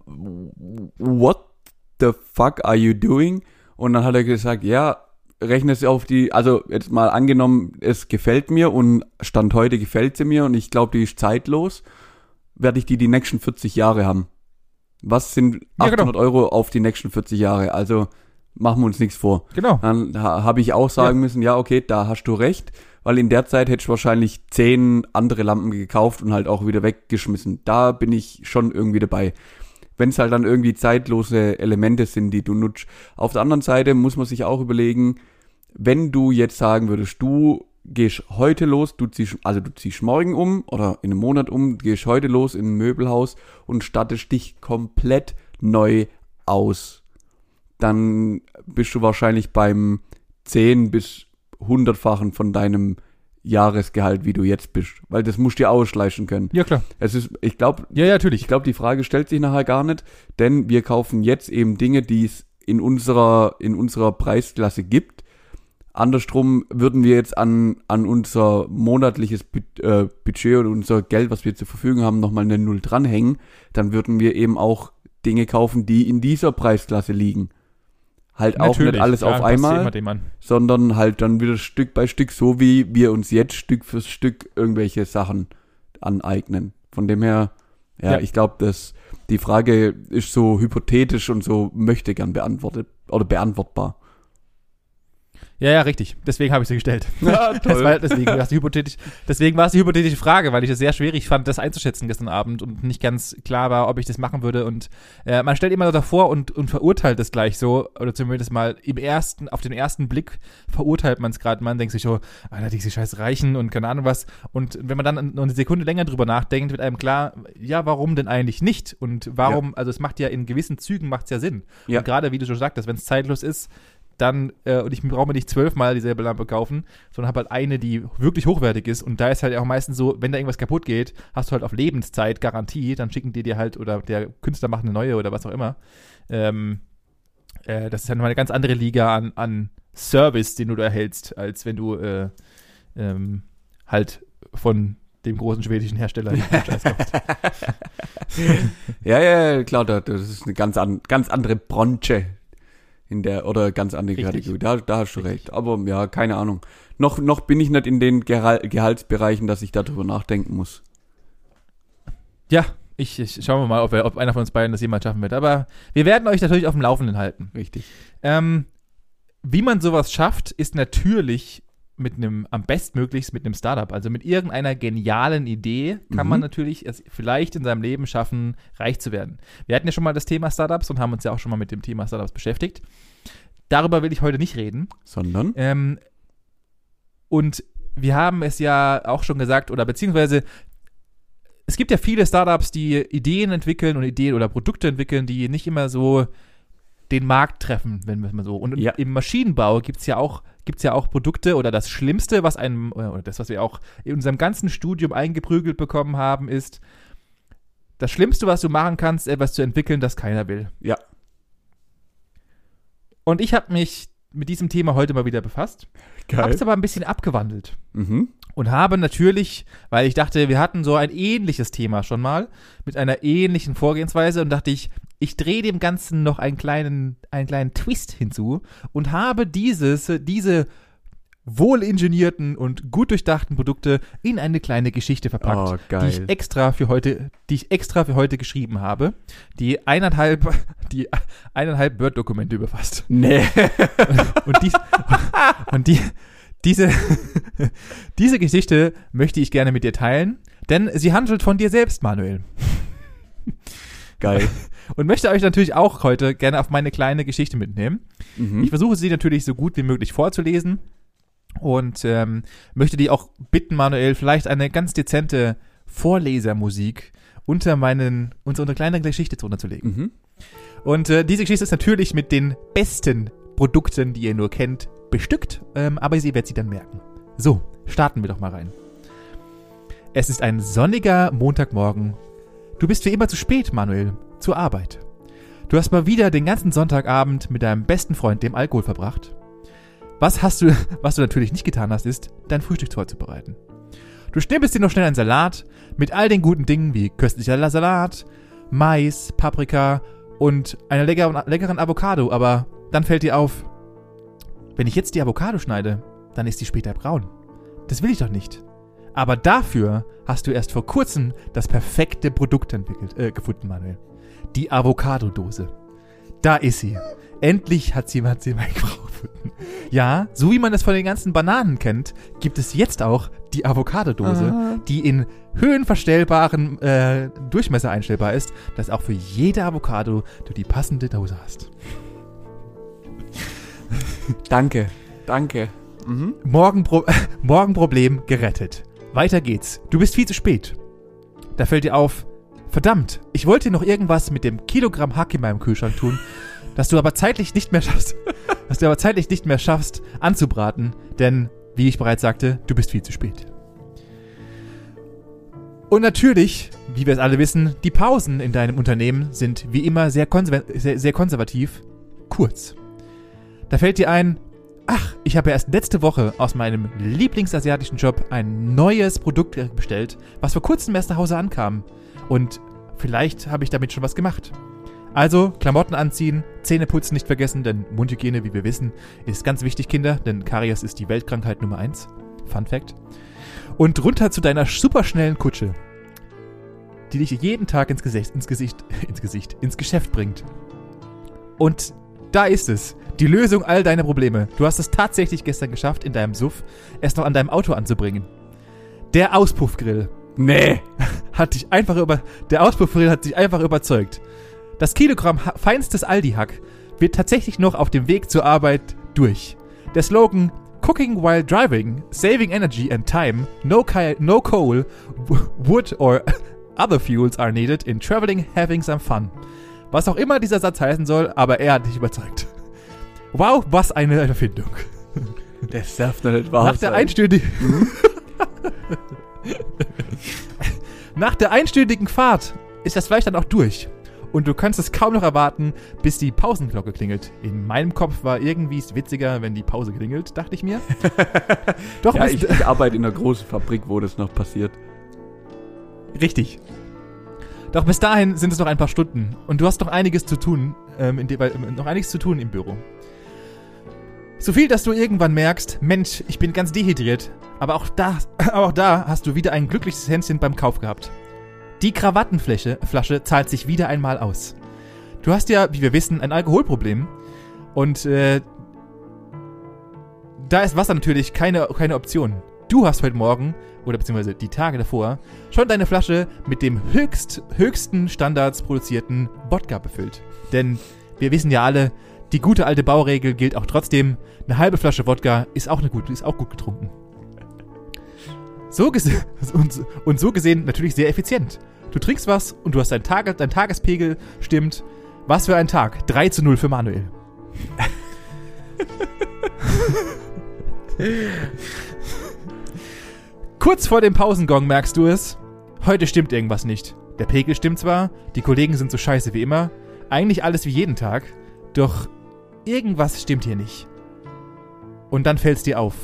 what the fuck are you doing? Und dann hat er gesagt, ja, rechne es auf die, also jetzt mal angenommen, es gefällt mir und Stand heute gefällt sie mir und ich glaube, die ist zeitlos, werde ich die die nächsten 40 Jahre haben. Was sind Ja, 800 genau. Euro auf die nächsten 40 Jahre? Also machen wir uns nichts vor. Genau. Dann ha, habe ich auch sagen müssen, ja, okay, da hast du recht, weil in der Zeit hätte ich wahrscheinlich zehn andere Lampen gekauft und halt auch wieder weggeschmissen. Da bin ich schon irgendwie dabei. Wenn es halt dann irgendwie zeitlose Elemente sind, die du nutzt. Auf der anderen Seite muss man sich auch überlegen, wenn du jetzt sagen würdest, du gehst heute los, du ziehst, also du ziehst morgen um oder in einem Monat um, gehst heute los in ein Möbelhaus und stattest dich komplett neu aus dann bist du wahrscheinlich beim 10 bis 100-fachen von deinem Jahresgehalt, wie du jetzt bist. Weil das musst du dir ausschleichen können. Ja, klar. Es ist, ich glaube, Ja, ja, natürlich. ich glaube, die Frage stellt sich nachher gar nicht, denn wir kaufen jetzt eben Dinge, die es in unserer, in unserer Preisklasse gibt. Andersrum würden wir jetzt an, an unser monatliches äh, Budget und unser Geld, was wir zur Verfügung haben, nochmal eine Null dranhängen, dann würden wir eben auch Dinge kaufen, die in dieser Preisklasse liegen. Halt auch nicht alles ja, auf einmal, sondern halt dann wieder Stück bei Stück, so wie wir uns jetzt Stück für Stück irgendwelche Sachen aneignen. Von dem her, ja, Ja. ich glaube, dass die Frage ist so hypothetisch und so möchte gern beantwortet oder beantwortbar. Ja, ja, richtig. Deswegen habe ich sie gestellt. Ja, Das war, deswegen war es die hypothetisch, deswegen war es die hypothetische Frage, weil ich es sehr schwierig fand, das einzuschätzen gestern Abend und nicht ganz klar war, ob ich das machen würde. Und äh, man stellt immer so davor und, und verurteilt es gleich so, oder zumindest mal im ersten, auf den ersten Blick verurteilt man es gerade. Man denkt sich so, Alter, diese scheiß Reichen und keine Ahnung was. Und wenn man dann noch eine Sekunde länger drüber nachdenkt, wird einem klar, ja, warum denn eigentlich nicht? Und warum, also es macht ja in gewissen Zügen macht es ja Sinn. Ja. Und gerade wie du schon sagtest, wenn es zeitlos ist, dann, äh, und ich brauche mir nicht zwölfmal dieselbe Lampe kaufen, sondern habe halt eine, die wirklich hochwertig ist. Und da ist halt auch meistens so, wenn da irgendwas kaputt geht, hast du halt auf Lebenszeit Garantie, dann schicken die dir halt, oder der Künstler macht eine neue oder was auch immer. Ähm, äh, das ist halt nochmal eine ganz andere Liga an, an Service, den du da erhältst, als wenn du äh, ähm, halt von dem großen schwedischen Hersteller. Ja, ja, klar, da- das ist eine ganz, an, ganz andere Branche in der, oder ganz andere Richtig. Kategorie. Da, da hast du Richtig. recht. Aber ja, keine Ahnung. Noch, noch bin ich nicht in den Gehal Gehaltsbereichen, dass ich darüber nachdenken muss. Ja, ich, ich schauen wir mal, ob, wir, ob einer von uns beiden das jemals schaffen wird. Aber wir werden euch natürlich auf dem Laufenden halten. Richtig. Ähm, wie man sowas schafft, ist natürlich mit einem, am bestmöglichst mit einem Startup. Also mit irgendeiner genialen Idee kann Mhm. man natürlich es vielleicht in seinem Leben schaffen, reich zu werden. Wir hatten ja schon mal das Thema Startups und haben uns ja auch schon mal mit dem Thema Startups beschäftigt. Darüber will ich heute nicht reden. Sondern? Ähm, und wir haben es ja auch schon gesagt, oder beziehungsweise es gibt ja viele Startups, die Ideen entwickeln und Ideen oder Produkte entwickeln, die nicht immer so den Markt treffen, wenn wir es mal so. Und Ja. im Maschinenbau gibt es ja auch gibt's ja auch Produkte oder das Schlimmste, was einem, oder das, was wir auch in unserem ganzen Studium eingeprügelt bekommen haben, ist, das Schlimmste, was du machen kannst, etwas zu entwickeln, das keiner will. Ja. Und ich habe mich mit diesem Thema heute mal wieder befasst. Habe es aber ein bisschen abgewandelt. Mhm. Und habe natürlich, weil ich dachte, wir hatten so ein ähnliches Thema schon mal, mit einer ähnlichen Vorgehensweise und dachte ich, ich drehe dem Ganzen noch einen kleinen, einen kleinen Twist hinzu und habe dieses, diese wohlingenierten und gut durchdachten Produkte in eine kleine Geschichte verpackt, Oh, die ich extra für heute, die ich extra für heute geschrieben habe, die eineinhalb, die eineinhalb Word-Dokumente überfasst. Nee. Und, dies, und die, diese, diese Geschichte möchte ich gerne mit dir teilen, denn sie handelt von dir selbst, Manuel. Geil. Und möchte euch natürlich auch heute gerne auf meine kleine Geschichte mitnehmen. Mhm. Ich versuche sie natürlich so gut wie möglich vorzulesen und ähm, möchte dich auch bitten, Manuel, vielleicht eine ganz dezente Vorlesermusik unter meinen, unter unsere kleine Geschichte drunter zu legen. Mhm. Und äh, diese Geschichte ist natürlich mit den besten Produkten, die ihr nur kennt, bestückt, ähm, aber ihr werdet sie dann merken. So, starten wir doch mal rein. Es ist ein sonniger Montagmorgen. Du bist wie immer zu spät, Manuel, zur Arbeit. Du hast mal wieder den ganzen Sonntagabend mit deinem besten Freund, dem Alkohol, verbracht. Was hast du, was du natürlich nicht getan hast, ist, dein Frühstück vorzubereiten. Du schnippelst dir noch schnell einen Salat mit all den guten Dingen wie köstlicher Salat, Mais, Paprika und einer leckeren, leckeren Avocado, aber dann fällt dir auf, wenn ich jetzt die Avocado schneide, dann ist die später braun. Das will ich doch nicht. Aber dafür hast du erst vor kurzem das perfekte Produkt entwickelt, äh, gefunden, Manuel. Die Avocado-Dose. Da ist sie. Endlich hat sie hat sie Frau gefunden. Ja, so wie man es von den ganzen Bananen kennt, gibt es jetzt auch die Avocado-Dose, Aha. die in höhenverstellbaren äh, Durchmesser einstellbar ist, dass auch für jede Avocado du die passende Dose hast. Danke. Danke. Mhm. Morgenpro Morgenproblem gerettet. Weiter geht's. Du bist viel zu spät. Da fällt dir auf, verdammt, ich wollte noch irgendwas mit dem Kilogramm Hack in meinem Kühlschrank tun dass du aber zeitlich nicht mehr schaffst, dass du aber zeitlich nicht mehr schaffst, anzubraten, denn, wie ich bereits sagte, du bist viel zu spät. Und natürlich, wie wir es alle wissen, die Pausen in deinem Unternehmen sind wie immer sehr, konserva sehr, sehr konservativ kurz. Da fällt dir ein, ach, ich habe erst letzte Woche aus meinem Lieblingsasiatischen Job ein neues Produkt bestellt, was vor kurzem erst nach Hause ankam. Und vielleicht habe ich damit schon was gemacht. Also Klamotten anziehen, Zähne putzen nicht vergessen, denn Mundhygiene, wie wir wissen, ist ganz wichtig, Kinder, denn Karies ist die Weltkrankheit Nummer eins. Fun Fact. Und runter zu deiner superschnellen Kutsche, die dich jeden Tag ins Gesicht, ins Gesicht, ins Gesicht, ins Geschäft bringt. Und da ist es. Die Lösung all deiner Probleme. Du hast es tatsächlich gestern geschafft, in deinem Suff es noch an deinem Auto anzubringen. Der Auspuffgrill. Nee. Hat dich einfach über, der Auspuffgrill hat dich einfach überzeugt. Das Kilogramm feinstes Aldi-Hack wird tatsächlich noch auf dem Weg zur Arbeit durch. Der Slogan Cooking while driving, saving energy and time, no, no coal, wood or other fuels are needed in traveling, having some fun. Was auch immer dieser Satz heißen soll, aber er hat dich überzeugt. Wow, was eine Erfindung. Das darf doch nicht wahr Nach der einstündigen... Nach der einstündigen Fahrt ist das Fleisch dann auch durch. Und du kannst es kaum noch erwarten, bis die Pausenglocke klingelt. In meinem Kopf war irgendwie es witziger, wenn die Pause klingelt, dachte ich mir. Doch, ja, ich, ich arbeite in einer großen Fabrik, wo das noch passiert. Richtig. Doch bis dahin sind es noch ein paar Stunden und du hast noch einiges zu tun, ähm, in weil, noch einiges zu tun im Büro. So viel, dass du irgendwann merkst, Mensch, ich bin ganz dehydriert, aber auch da, auch da hast du wieder ein glückliches Händchen beim Kauf gehabt. Die Krawattenflasche Flasche zahlt sich wieder einmal aus. Du hast ja, wie wir wissen, ein Alkoholproblem. Und äh, da ist Wasser natürlich keine, keine Option. Du hast heute Morgen, oder beziehungsweise die Tage davor, schon deine Flasche mit dem höchst, höchsten Standards produzierten Wodka befüllt. Denn wir wissen ja alle, die gute alte Bauregel gilt auch trotzdem. Eine halbe Flasche Wodka ist auch, eine gut, ist auch gut getrunken. So und, und so gesehen natürlich sehr effizient. Du trinkst was und du hast dein, Tage, dein Tagespegel stimmt. Was für ein Tag. 3 zu 0 für Manuel. Kurz vor dem Pausengong merkst du es. Heute stimmt irgendwas nicht. Der Pegel stimmt zwar, die Kollegen sind so scheiße wie immer, eigentlich alles wie jeden Tag, doch irgendwas stimmt hier nicht. Und dann fällt's dir auf.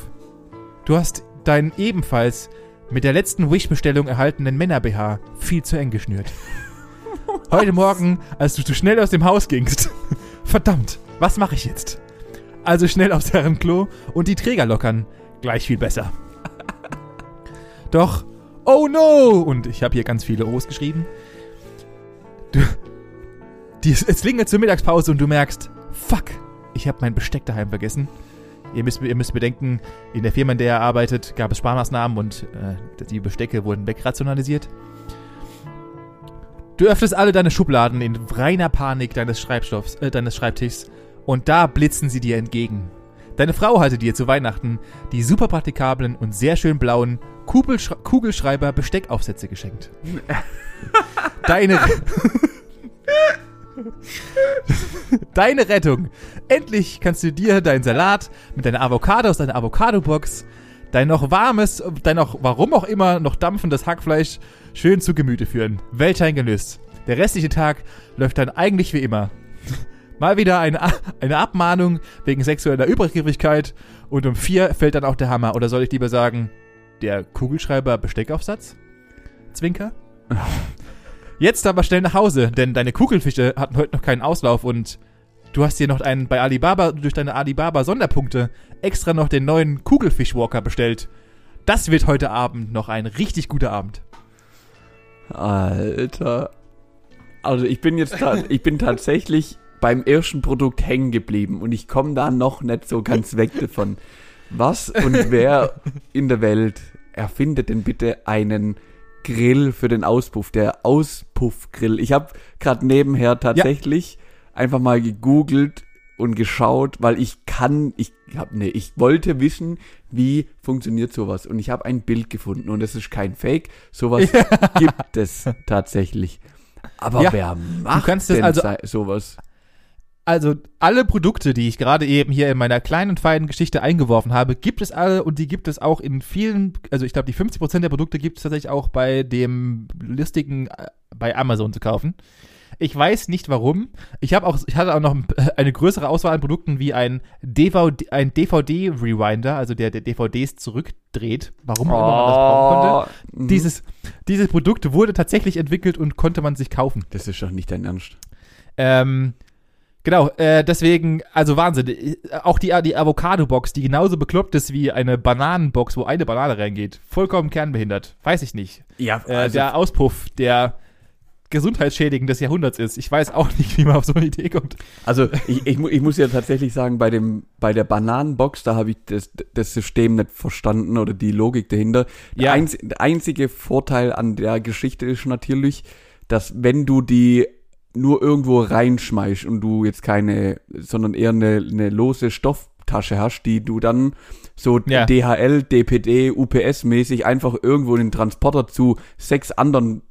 Du hast deinen ebenfalls mit der letzten Wish-Bestellung erhaltenen Männer-BH viel zu eng geschnürt. Heute Morgen, als du zu schnell aus dem Haus gingst. Verdammt, was mache ich jetzt? Also schnell aufs Herrenklo und die Träger lockern. Gleich viel besser. Doch, oh no! Und ich habe hier ganz viele O's geschrieben. Du, die, es klingelt zur Mittagspause und du merkst, fuck, ich habe mein Besteck daheim vergessen. Ihr müsst, ihr müsst bedenken, in der Firma, in der er arbeitet, gab es Sparmaßnahmen und äh, die Bestecke wurden wegrationalisiert. Du öffnest alle deine Schubladen in reiner Panik deines Schreibstoffs, äh, deines Schreibtischs und da blitzen sie dir entgegen. Deine Frau hatte dir zu Weihnachten die super praktikablen und sehr schön blauen Kugelsch Kugelschreiber Besteckaufsätze geschenkt. Deine Deine Rettung. Endlich kannst du dir deinen Salat mit deiner Avocado aus deiner Avocado-Box, dein noch warmes, dein noch, warum auch immer, noch dampfendes Hackfleisch schön zu Gemüte führen. Welch ein Genuss. Der restliche Tag läuft dann eigentlich wie immer. Mal wieder eine, eine Abmahnung wegen sexueller Übergriffigkeit und um vier fällt dann auch der Hammer. Oder soll ich lieber sagen, der Kugelschreiber Besteckaufsatz? Zwinker? Jetzt aber schnell nach Hause, denn deine Kugelfische hatten heute noch keinen Auslauf und du hast dir noch einen bei Alibaba durch deine Alibaba Sonderpunkte extra noch den neuen Kugelfischwalker bestellt. Das wird heute Abend noch ein richtig guter Abend. Alter. Also ich bin jetzt ich bin tatsächlich beim ersten Produkt hängen geblieben und ich komme da noch nicht so ganz weg davon. Was und wer in der Welt erfindet denn bitte einen Grill für den Auspuff, der Auspuffgrill. Ich habe gerade nebenher tatsächlich ja. einfach mal gegoogelt und geschaut, weil ich kann, ich hab, nee, ich wollte wissen, wie funktioniert sowas und ich habe ein Bild gefunden und es ist kein Fake, sowas ja. gibt es tatsächlich. Aber ja. wer macht du kannst denn also, sowas? Also alle Produkte, die ich gerade eben hier in meiner kleinen, feinen Geschichte eingeworfen habe, gibt es alle und die gibt es auch in vielen, also ich glaube die 50% der Produkte gibt es tatsächlich auch bei dem listigen, äh, bei Amazon zu kaufen. Ich weiß nicht warum. Ich habe auch, ich hatte auch noch eine größere Auswahl an Produkten wie ein DVD, ein DVD-Rewinder, also der, der DVDs zurückdreht. Warum auch immer man das brauchen konnte. Mhm. Dieses, dieses Produkt wurde tatsächlich entwickelt und konnte man sich kaufen. Das ist doch nicht dein Ernst. Ähm, genau, äh, deswegen, also Wahnsinn. Äh, Auch die, die Avocado-Box, die genauso bekloppt ist wie eine Bananenbox, wo eine Banane reingeht. Vollkommen kernbehindert. Weiß ich nicht. Ja, Äh, der Auspuff, der gesundheitsschädigend des Jahrhunderts ist. Ich weiß auch nicht, wie man auf so eine Idee kommt. Also ich, ich, ich muss ja tatsächlich sagen, bei dem bei der Bananenbox, da habe ich das, das System nicht verstanden oder die Logik dahinter. Der, Ja. einz, der einzige Vorteil an der Geschichte ist natürlich, dass wenn du die nur irgendwo reinschmeißt und du jetzt keine, sondern eher eine, eine lose Stofftasche hast, die du dann so Ja. DHL, DPD, UPS-mäßig einfach irgendwo in den Transporter zu sechs anderen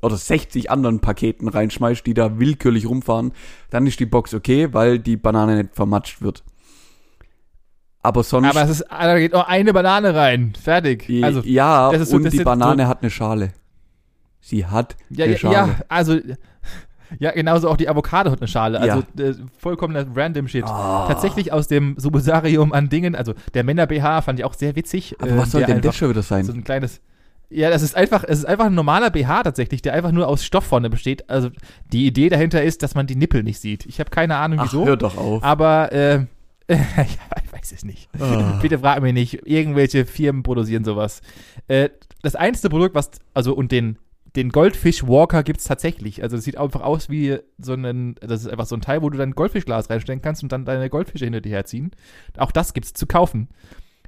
oder 60 anderen Paketen reinschmeißt, die da willkürlich rumfahren, dann ist die Box okay, weil die Banane nicht vermatscht wird. Aber sonst, Aber es ist, da geht nur eine Banane rein. Fertig. Also, ja, so- und die Banane so- hat eine Schale. Sie hat ja, eine ja, Schale. ja, also, ja, genauso auch die Avocado hat eine Schale. Also, Ja. äh, vollkommener random Shit. Ah. Tatsächlich aus dem Subusarium an Dingen, also der Männer-BH fand ich auch sehr witzig. Aber äh, was soll denn das schon wieder sein? So ein kleines. Ja, das ist einfach, es ist einfach ein normaler BH tatsächlich, der einfach nur aus Stoff vorne besteht. Also die Idee dahinter ist, dass man die Nippel nicht sieht. Ich habe keine Ahnung Ach, wieso. hör doch auf. Aber äh, ich weiß es nicht. Ah. Bitte frag mich nicht. Irgendwelche Firmen produzieren sowas. Äh, das einzige Produkt, was, also und den, den Goldfish Walker gibt's tatsächlich. Also es sieht einfach aus wie so ein, das ist einfach so ein Teil, wo du dein Goldfischglas reinstellen kannst und dann deine Goldfische hinter dir herziehen. Auch das gibt's zu kaufen.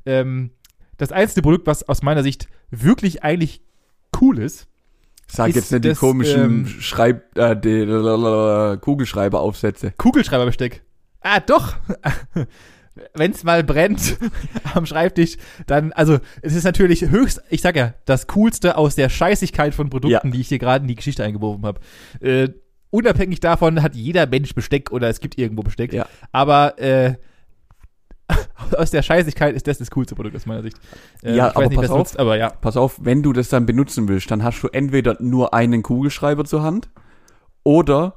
Ähm, das einzige Produkt, was aus meiner Sicht wirklich eigentlich cool ist, Sag jetzt nicht die das, komischen ähm, Schreib, äh, die Kugelschreiberaufsätze. Kugelschreiberbesteck. Ah, doch. Wenn es mal brennt am Schreibtisch, dann, also es ist natürlich höchst, ich sag ja, das Coolste aus der Scheißigkeit von Produkten, Ja. die ich hier gerade in die Geschichte eingeworfen habe. Äh, unabhängig davon hat jeder Mensch Besteck oder es gibt irgendwo Besteck. Ja. Aber äh, aus der Scheißigkeit ist das das coolste Produkt aus meiner Sicht. Äh, Ja, ich aber weiß nicht, pass auf. nutzt, aber ja. Pass auf, wenn du das dann benutzen willst, dann hast du entweder nur einen Kugelschreiber zur Hand oder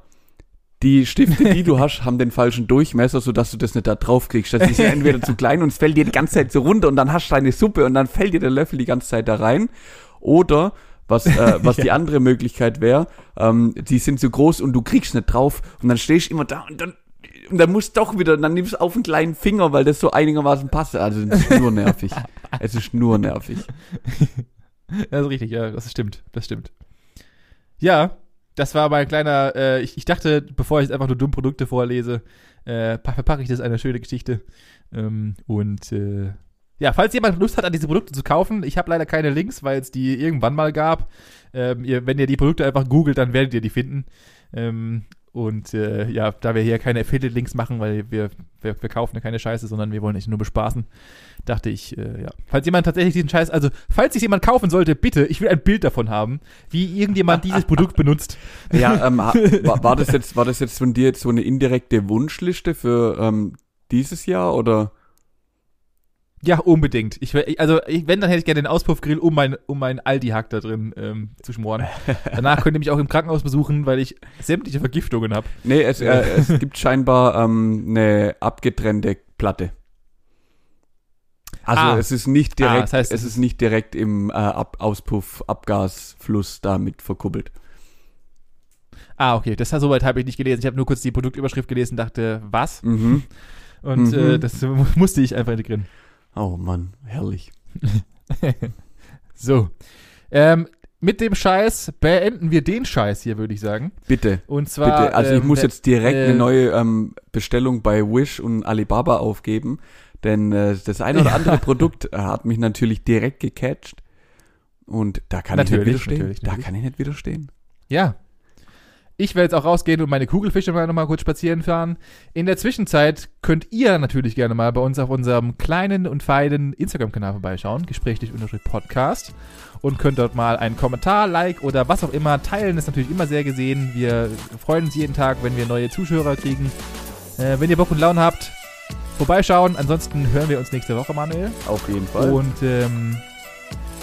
die Stifte, die du hast, haben den falschen Durchmesser, sodass du das nicht da drauf kriegst. Das ist ja entweder zu klein und es fällt dir die ganze Zeit so runter und dann hast du deine Suppe und dann fällt dir der Löffel die ganze Zeit da rein. Oder was, äh, was die andere Möglichkeit wäre, ähm, die sind zu groß und du kriegst nicht drauf und dann stehst du immer da und dann und dann musst du doch wieder, dann nimmst du auf einen kleinen Finger, weil das so einigermaßen passt. Also es ist nur nervig. es ist nur nervig. Das ist richtig, ja, das stimmt, das stimmt. Ja, das war mein kleiner, äh, ich, ich dachte, bevor ich jetzt einfach nur dumme Produkte vorlese, äh, pa- verpacke ich das in eine schöne Geschichte. Ähm, und äh, ja, falls jemand Lust hat, an diese Produkte zu kaufen, ich habe leider keine Links, weil es die irgendwann mal gab. Ähm, ihr, wenn ihr die Produkte einfach googelt, dann werdet ihr die finden. Ähm, und äh, ja, da wir hier keine Affiliate-Links machen, weil wir, wir, wir kaufen ja keine Scheiße, sondern wir wollen euch nur bespaßen, dachte ich, äh, ja. Falls jemand tatsächlich diesen Scheiß, also falls sich jemand kaufen sollte, bitte, ich will ein Bild davon haben, wie irgendjemand dieses Produkt benutzt. Ja, ähm, war, war das jetzt, war das jetzt von dir jetzt so eine indirekte Wunschliste für ähm, dieses Jahr oder? Ja, unbedingt. Ich, also, ich, wenn, dann hätte ich gerne den Auspuffgrill, um mein, um mein Aldi-Hack da drin ähm, zu schmoren. Danach könnt ihr mich auch im Krankenhaus besuchen, weil ich sämtliche Vergiftungen habe. Nee, es, äh, es gibt scheinbar ähm, eine abgetrennte Platte. Also Ah. es ist nicht direkt, Ah, das heißt, es ist nicht direkt im äh, Ab Auspuff, Abgasfluss damit verkuppelt. Ah, okay, das soweit habe ich nicht gelesen. Ich habe nur kurz die Produktüberschrift gelesen und dachte, was? Mhm. Und Mhm. äh, das mu- musste ich einfach integrieren. Oh Mann, herrlich. So. Ähm, mit dem Scheiß beenden wir den Scheiß hier, würde ich sagen. Bitte, Und zwar. bitte. Also ich ähm, muss jetzt direkt äh, eine neue ähm, Bestellung bei Wish und Alibaba aufgeben, denn äh, das eine oder andere Produkt äh, hat mich natürlich direkt gecatcht. Und da kann ich Natürlich, nicht widerstehen. natürlich, Da natürlich. kann ich nicht widerstehen. Ja. Ich werde jetzt auch rausgehen und meine Kugelfische mal nochmal kurz spazieren fahren. In der Zwischenzeit könnt ihr natürlich gerne mal bei uns auf unserem kleinen und feinen Instagram-Kanal vorbeischauen, gesprächlich-podcast. Und könnt dort mal einen Kommentar, Like oder was auch immer teilen, ist natürlich immer sehr gesehen. Wir freuen uns jeden Tag, wenn wir neue Zuschauer kriegen. Äh, wenn ihr Bock und Laune habt, vorbeischauen. Ansonsten hören wir uns nächste Woche, Manuel. Auf jeden Fall. Und ähm,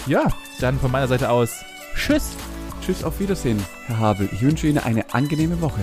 ja, dann von meiner Seite aus, tschüss. Tschüss, auf Wiedersehen, Herr Havel. Ich wünsche Ihnen eine angenehme Woche.